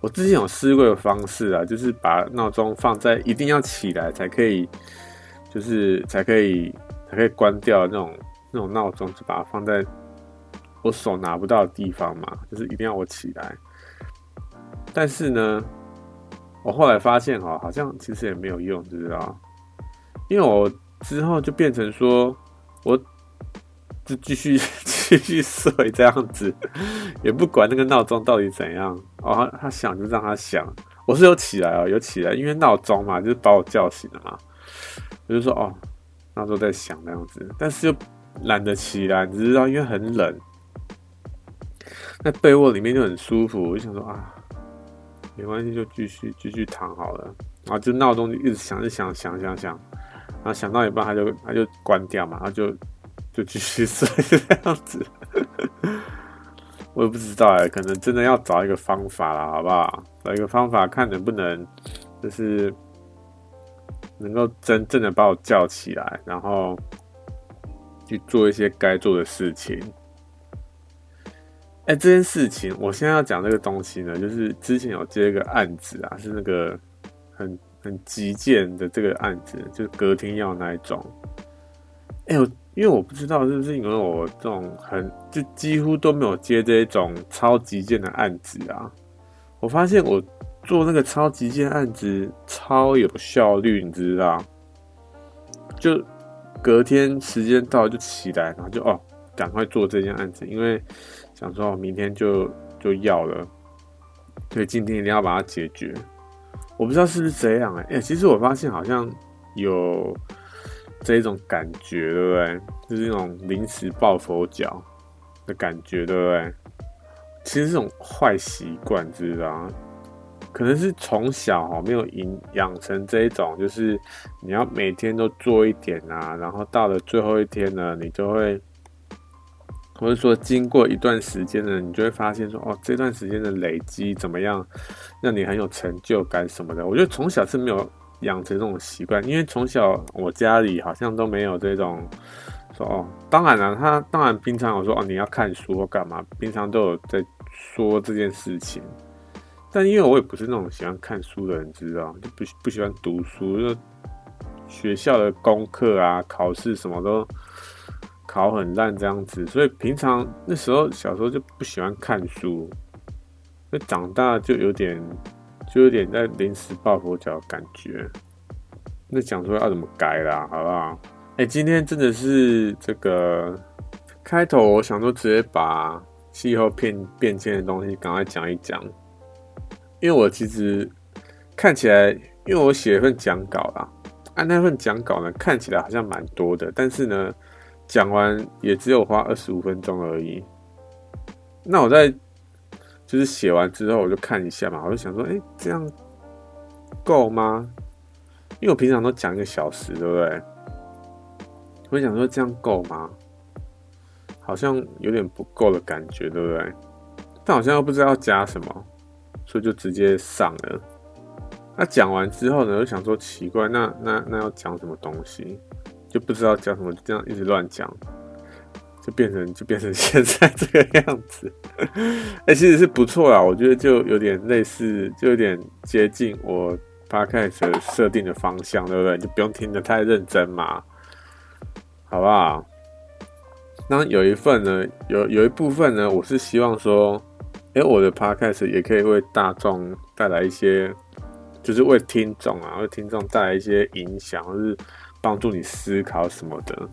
我之前有试过的方式啊，就是把闹钟放在一定要起来才可以，就是才可以才可以关掉那种那种闹钟，就把它放在我手拿不到的地方嘛，就是一定要我起来。但是呢，我后来发现哈，好像其实也没有用，知不知道？因为我之后就变成说，我就继续。继续睡这样子，(laughs) 也不管那个闹钟到底怎样。哦，他他响就让他响，我是有起来哦，有起来，因为闹钟嘛，就是把我叫醒了嘛，我就说哦，闹钟在响那样子，但是又懒得起来，你知道，因为很冷，在被窝里面就很舒服，我就想说啊，没关系，就继续继续躺好了，然后就闹钟就一直响，就响响响响，然后想到一半他就他就关掉嘛，然后就。就继续睡这样子，我也不知道哎，可能真的要找一个方法了，好不好？找一个方法，看能不能就是能够真正的把我叫起来，然后去做一些该做的事情。哎，这件事情，我现在要讲这个东西呢，就是之前有接一个案子啊，是那个很很急件的这个案子，就是隔天要那一种。哎呦！因为我不知道是不是因为我这种很就几乎都没有接这种超级件的案子啊，我发现我做那个超级件案子超有效率，你知道？就隔天时间到就起来，然后就哦赶快做这件案子，因为想说明天就就要了，所以今天一定要把它解决。我不知道是不是这样哎、欸欸，其实我发现好像有。这一种感觉，对不对？就是那种临时抱佛脚的感觉，对不对？其实这种坏习惯，知道可能是从小哈没有营养成这一种，就是你要每天都做一点啊，然后到了最后一天呢，你就会，或者说经过一段时间呢，你就会发现说，哦，这段时间的累积怎么样，让你很有成就感什么的。我觉得从小是没有。养成这种习惯，因为从小我家里好像都没有这种说哦，当然了，他当然平常有说哦，你要看书或干嘛，平常都有在说这件事情。但因为我也不是那种喜欢看书的人，知道就不不喜欢读书，就学校的功课啊、考试什么都考很烂这样子，所以平常那时候小时候就不喜欢看书，那长大就有点。就有点在临时抱佛脚的感觉，那讲说要怎么改啦，好不好？哎、今天真的是这个开头，我想说直接把气候变变迁的东西赶快讲一讲，因为我其实看起来，因为我写了份讲稿啦，按那份讲稿呢，看起来好像蛮多的，但是呢，讲完也只有花二十五分钟而已。那我在。就是写完之后，我就看一下嘛，我就想说，哎、这样够吗？因为我平常都讲一个小时，对不对？我想说这样够吗？好像有点不够的感觉，对不对？但好像又不知道要加什么，所以就直接上了。那讲完之后呢，我就想说奇怪，那那那要讲什么东西？就不知道讲什么，就这样一直乱讲。就变成就变成现在这个样子，哎、其实是不错啦，我觉得就有点类似，就有点接近我 Podcast 设定的方向，对不对？就不用听得太认真嘛，好不好？那有一份呢，有有一部分呢，我是希望说，哎、我的 Podcast 也可以为大众带来一些，就是为听众啊，为听众带来一些影响，或是帮助你思考什么的。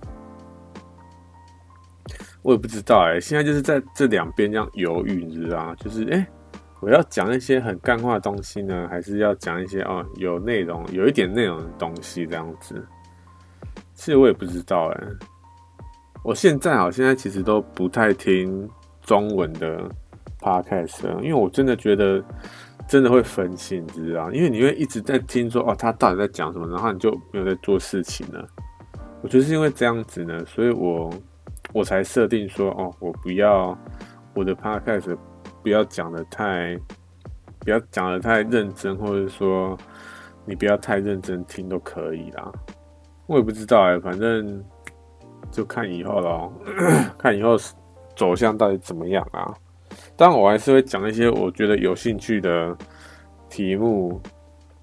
我也不知道哎、现在就是在这两边这样犹豫，你知道吗？就是哎、我要讲一些很干话的东西呢，还是要讲一些哦有内容、有一点内容的东西这样子？其实我也不知道哎、我现在啊，现在其实都不太听中文的 podcast，因为我真的觉得真的会分心，你知道？因为你会一直在听说哦，他到底在讲什么，然后你就没有在做事情了。我觉得是因为这样子呢，所以我。我才设定说哦，我不要我的 podcast 不要讲得太，不要讲得太认真，或者说你不要太认真听都可以啦。我也不知道哎、反正就看以后咯，(coughs) 看以后走向到底怎么样啊。但我还是会讲一些我觉得有兴趣的题目，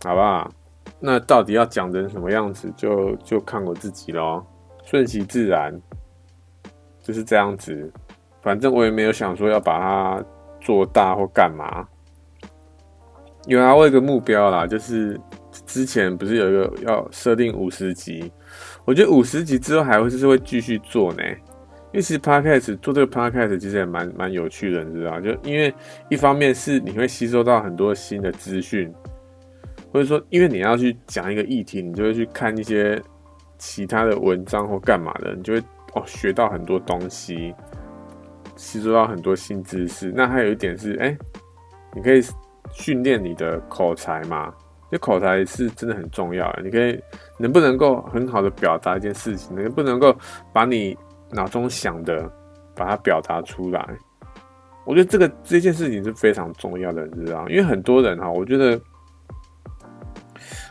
好不好？那到底要讲成什么样子就，就就看我自己咯，顺其自然。就是这样子，反正我也没有想说要把它做大或干嘛。有啊，我有个目标啦，就是之前不是有一个要设定五十集，我觉得五十集之后还会是会继续做呢，因为其实 Podcast 做这个 Podcast 其实也蛮蛮有趣的，你知道？就因为一方面是你会吸收到很多新的资讯，或者说因为你要去讲一个议题，你就会去看一些其他的文章或干嘛的，你就会哦学到很多东西，吸收到很多新知识。那还有一点是，哎、你可以训练你的口才嘛？这口才是真的很重要的。你可以能不能够很好的表达一件事情，能不能够把你脑中想的，把它表达出来，我觉得这个这件事情是非常重要的，你知道？因为很多人哈，我觉得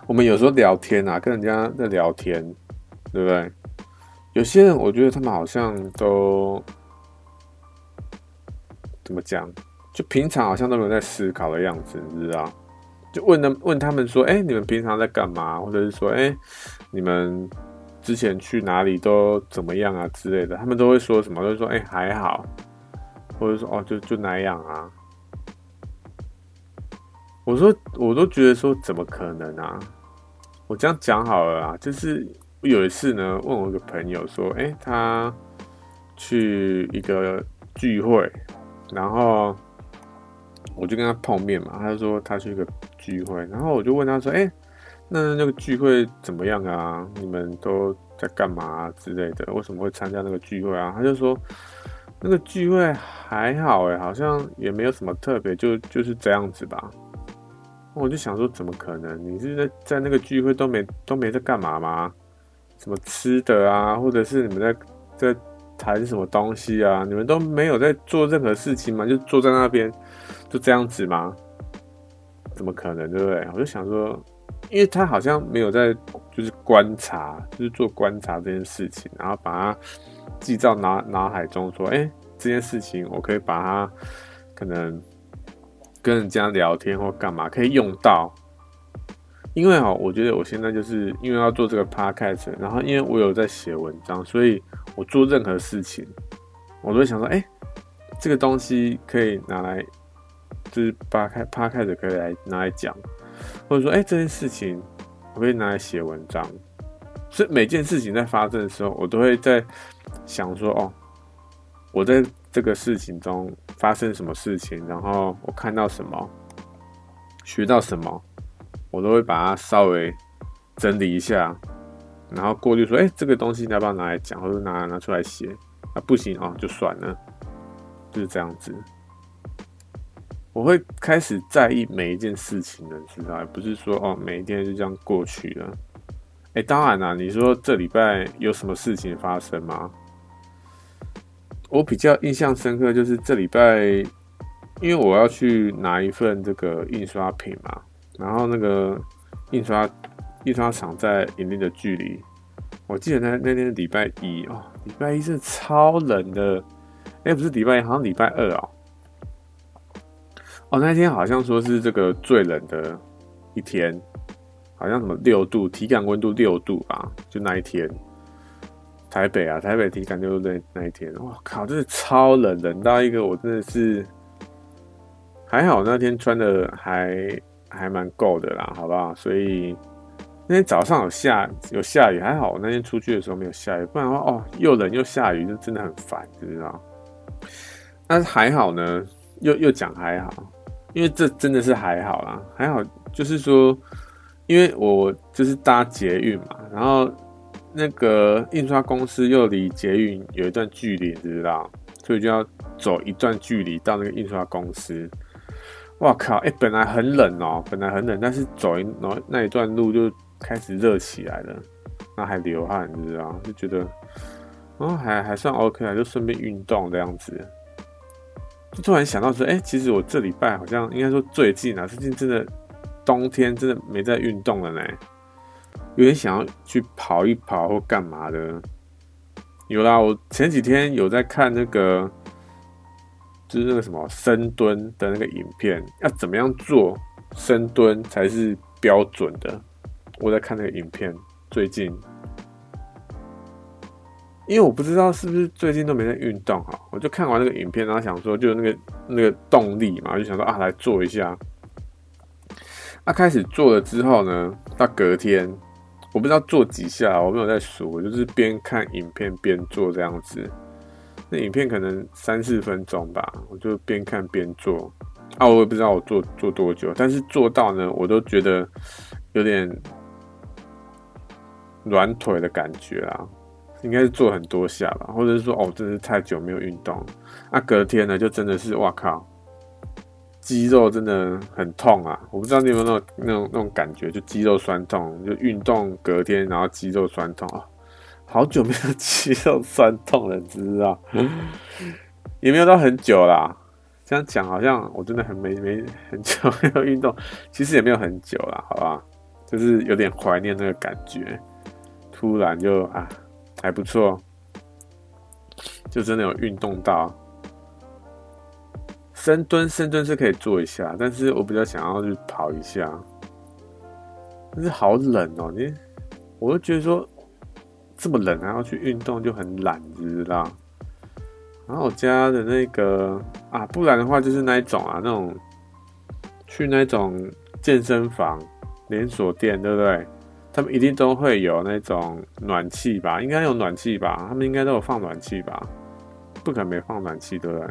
我们有时候聊天啊，跟人家在聊天，对不对？有些人我觉得他们好像都怎么讲？就平常好像都没有在思考的样子，你知道？就问他问他们说：“哎，你们平常在干嘛？”或者是说：“哎，你们。”之前去哪里都怎么样啊之类的，他们都会说什么？都会说哎、还好，或者说哦就就那样啊。我说我都觉得说怎么可能啊？我这样讲好了啊，就是我有一次呢，问我一个朋友说，哎、他去一个聚会，然后我就跟他碰面嘛，他就说他去一个聚会，然后我就问他说，哎、那那个聚会怎么样啊？你们都在干嘛啊之类的？为什么会参加那个聚会啊？他就说那个聚会还好诶，好像也没有什么特别，就就是这样子吧。我就想说，怎么可能？你是在在那个聚会都没都没在干嘛吗？什么吃的啊，或者是你们在在谈什么东西啊？你们都没有在做任何事情吗？就坐在那边就这样子吗？怎么可能？对不对？我就想说。因为他好像没有在，就是观察，就是做观察这件事情，然后把它记在脑脑海中，说，哎，这件事情我可以把它可能跟人家聊天或干嘛可以用到。因为哦，我觉得我现在就是因为要做这个 podcast，然后因为我有在写文章，所以我做任何事情，我都会想说，哎，这个东西可以拿来，就是把开 podcast 可以来拿来讲。或者说，哎、这件事情我可以拿来写文章。所以每件事情在发生的时候，我都会在想说，哦，我在这个事情中发生什么事情，然后我看到什么，学到什么，我都会把它稍微整理一下，然后过滤说，哎、这个东西你要不要拿来讲，或者拿拿出来写？啊，不行哦，就算了，就是这样子。我会开始在意每一件事情的，知道，而不是说哦，每一天就这样过去了。哎，当然啦，你说这礼拜有什么事情发生吗？我比较印象深刻就是这礼拜，因为我要去拿一份这个印刷品嘛，然后那个印刷印刷厂在一定的距离。我记得那那天礼拜一哦，礼拜一是超冷的，哎，不是礼拜一，好像礼拜二哦。哦，那天好像说是这个最冷的一天，好像什么六度，体感温度六度吧，就那一天。台北啊，台北体感六度那那一天，哇靠，真的超冷，冷到一个我真的是还好那天穿的还还蛮够的啦，好不好？所以那天早上有下有下雨，还好我那天出去的时候没有下雨，不然的话哦，又冷又下雨，就真的很烦，知不知道？但是还好呢，又又讲还好。因为这真的是还好啦，还好就是说，因为我就是搭捷运嘛，然后那个印刷公司又离捷运有一段距离，你知道，所以就要走一段距离到那个印刷公司。哇靠！哎、本来很冷哦、本来很冷，但是走一然后那一段路就开始热起来了，那还流汗，你知道，就觉得哦还还算 OK 啊，就顺便运动这样子。就突然想到说，哎、其实我这礼拜好像应该说最近啊，最近真的冬天真的没在运动了呢，有点想要去跑一跑或干嘛的。有啦，我前几天有在看那个，就是那个什么深蹲的那个影片，要怎么样做深蹲才是标准的。我在看那个影片，最近。因为我不知道是不是最近都没在运动哈，我就看完那个影片，然后想说就那个那个动力嘛，就想说啊来做一下。啊，开始做了之后呢，到隔天我不知道做几下，我没有在数，我就是边看影片边做这样子。那影片可能三四分钟吧，我就边看边做。啊，我也不知道我做做多久，但是做到呢，我都觉得有点软腿的感觉啦。应该是做很多下吧，或者是说，哦，真的是太久没有运动。那、啊、隔天呢，就真的是，哇靠，肌肉真的很痛啊！我不知道你有没有那种那种那种感觉，就肌肉酸痛，就运动隔天，然后肌肉酸痛啊。好久没有肌肉酸痛了，你知道？也没有到很久啦。这样讲好像我真的很没没很久没有运动，其实也没有很久啦，好吧？就是有点怀念那个感觉，突然就啊，还不错，就真的有运动到。深蹲，深蹲是可以做一下，但是我比较想要去跑一下。但是好冷哦、喔，你，我就觉得说。这么冷还要去运动就很懒，知道？然后我家的那个啊，不然的话就是那一种啊，那种去那种健身房连锁店，对不对？他们一定都会有那种暖气吧？应该有暖气吧？他们应该都有放暖气吧？不可能没放暖气，对不对？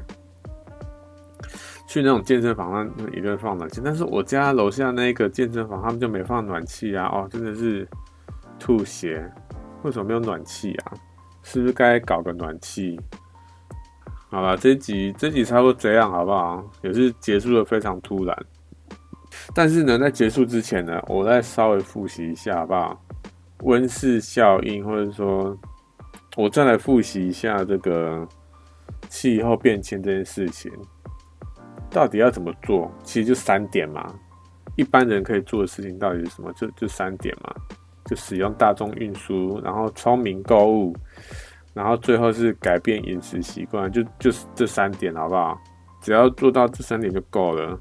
去那种健身房，那一定放暖气。但是我家楼下那个健身房，他们就没放暖气啊！哦，真的是吐血。为什么没有暖气啊？是不是该搞个暖气？好了，这一集这一集差不多这样，好不好？也是结束的非常突然。但是呢，在结束之前呢，我再稍微复习一下，好不好？温室效应，或者说，我再来复习一下这个气候变迁这件事情，到底要怎么做？其实就三点嘛。一般人可以做的事情到底是什么？就就三点嘛。就使用大众运输，然后聪明购物，然后最后是改变饮食习惯，就就是这三点，好不好？只要做到这三点就够了，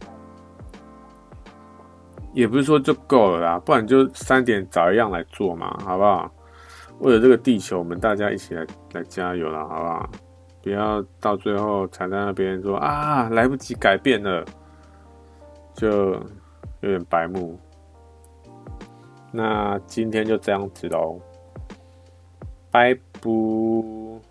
也不是说就够了啦，不然就三点找一样来做嘛，好不好？为了这个地球，我们大家一起来来加油了，好不好？不要到最后才在那边说啊，来不及改变了，就有点白目。那今天就这样子喽拜拜。